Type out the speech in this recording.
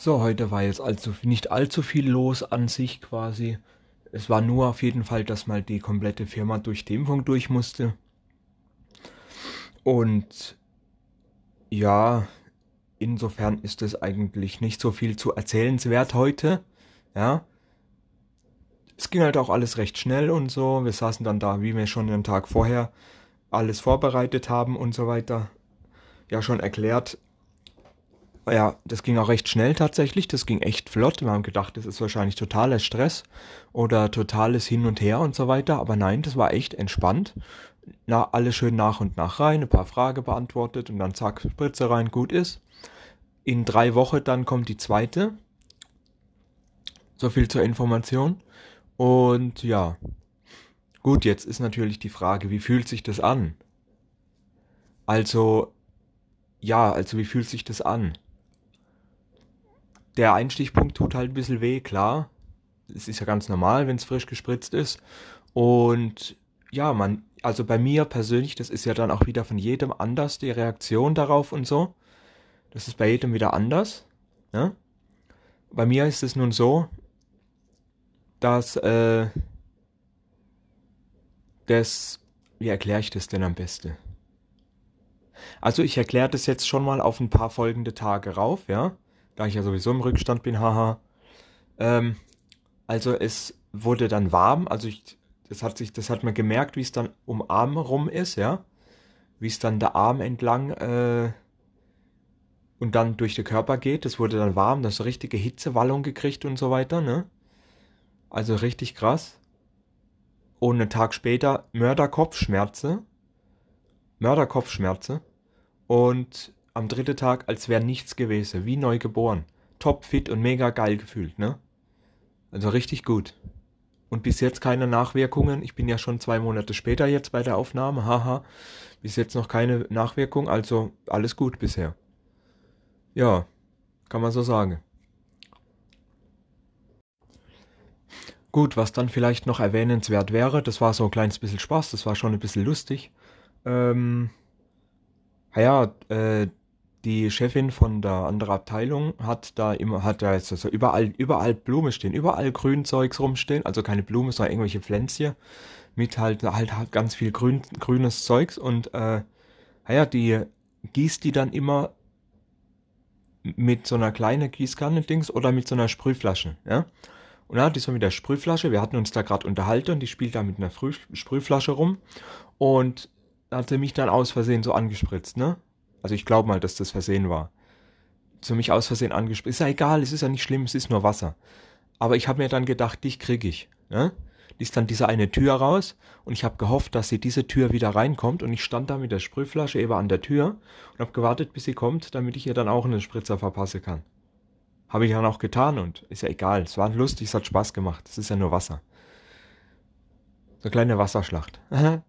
So, heute war jetzt allzu, nicht allzu viel los an sich quasi. Es war nur auf jeden Fall, dass mal die komplette Firma durch die Impfung durch musste. Und ja, insofern ist es eigentlich nicht so viel zu erzählenswert heute. Ja. Es ging halt auch alles recht schnell und so. Wir saßen dann da, wie wir schon den Tag vorher alles vorbereitet haben und so weiter. Ja, schon erklärt, ja, das ging auch recht schnell tatsächlich. Das ging echt flott. Wir haben gedacht, das ist wahrscheinlich totaler Stress oder totales Hin und Her und so weiter. Aber nein, das war echt entspannt. Na, alles schön nach und nach rein, ein paar Fragen beantwortet und dann zack, Spritze rein, gut ist. In drei Wochen dann kommt die zweite. So viel zur Information. Und ja. Gut, jetzt ist natürlich die Frage, wie fühlt sich das an? Also, ja, also wie fühlt sich das an? Der Einstichpunkt tut halt ein bisschen weh, klar. Es ist ja ganz normal, wenn es frisch gespritzt ist. Und ja, man, also bei mir persönlich, das ist ja dann auch wieder von jedem anders, die Reaktion darauf und so. Das ist bei jedem wieder anders. Ne? Bei mir ist es nun so, dass äh, das, wie erkläre ich das denn am besten? Also ich erkläre das jetzt schon mal auf ein paar folgende Tage rauf, ja da ich ja sowieso im Rückstand bin, haha. Ähm, also es wurde dann warm, also ich, das hat sich, das hat man gemerkt, wie es dann um Arm rum ist, ja. Wie es dann der Arm entlang äh, und dann durch den Körper geht. Das wurde dann warm, das richtige Hitzewallung gekriegt und so weiter, ne? Also richtig krass. Und einen Tag später Mörderkopfschmerze. Mörderkopfschmerze. Und am dritten Tag, als wäre nichts gewesen, wie neu geboren. Topfit und mega geil gefühlt, ne? Also richtig gut. Und bis jetzt keine Nachwirkungen. Ich bin ja schon zwei Monate später jetzt bei der Aufnahme, haha. Bis jetzt noch keine Nachwirkung, also alles gut bisher. Ja, kann man so sagen. Gut, was dann vielleicht noch erwähnenswert wäre, das war so ein kleines bisschen Spaß, das war schon ein bisschen lustig. Ähm, ja, äh, die Chefin von der anderen Abteilung hat da immer, hat da jetzt also überall, überall Blumen stehen, überall Grünzeugs rumstehen, also keine Blumen, sondern irgendwelche Pflänzchen mit halt, halt, halt ganz viel grün, grünes Zeugs und, äh, naja, die gießt die dann immer mit so einer kleinen Gießkanne-Dings oder mit so einer Sprühflasche, ja. Und dann hat die so mit der Sprühflasche, wir hatten uns da gerade unterhalten und die spielt da mit einer Früh Sprühflasche rum und hat sie mich dann aus Versehen so angespritzt, ne? Also ich glaube mal, dass das Versehen war. Zu mich aus Versehen angesprochen. Ist ja egal, es ist ja nicht schlimm, es ist nur Wasser. Aber ich habe mir dann gedacht, dich krieg ich. Ne? Die ist dann diese eine Tür raus und ich habe gehofft, dass sie diese Tür wieder reinkommt und ich stand da mit der Sprühflasche eben an der Tür und habe gewartet, bis sie kommt, damit ich ihr dann auch einen Spritzer verpassen kann. Habe ich dann auch getan und ist ja egal. Es war lustig, es hat Spaß gemacht. Es ist ja nur Wasser. So eine kleine Wasserschlacht.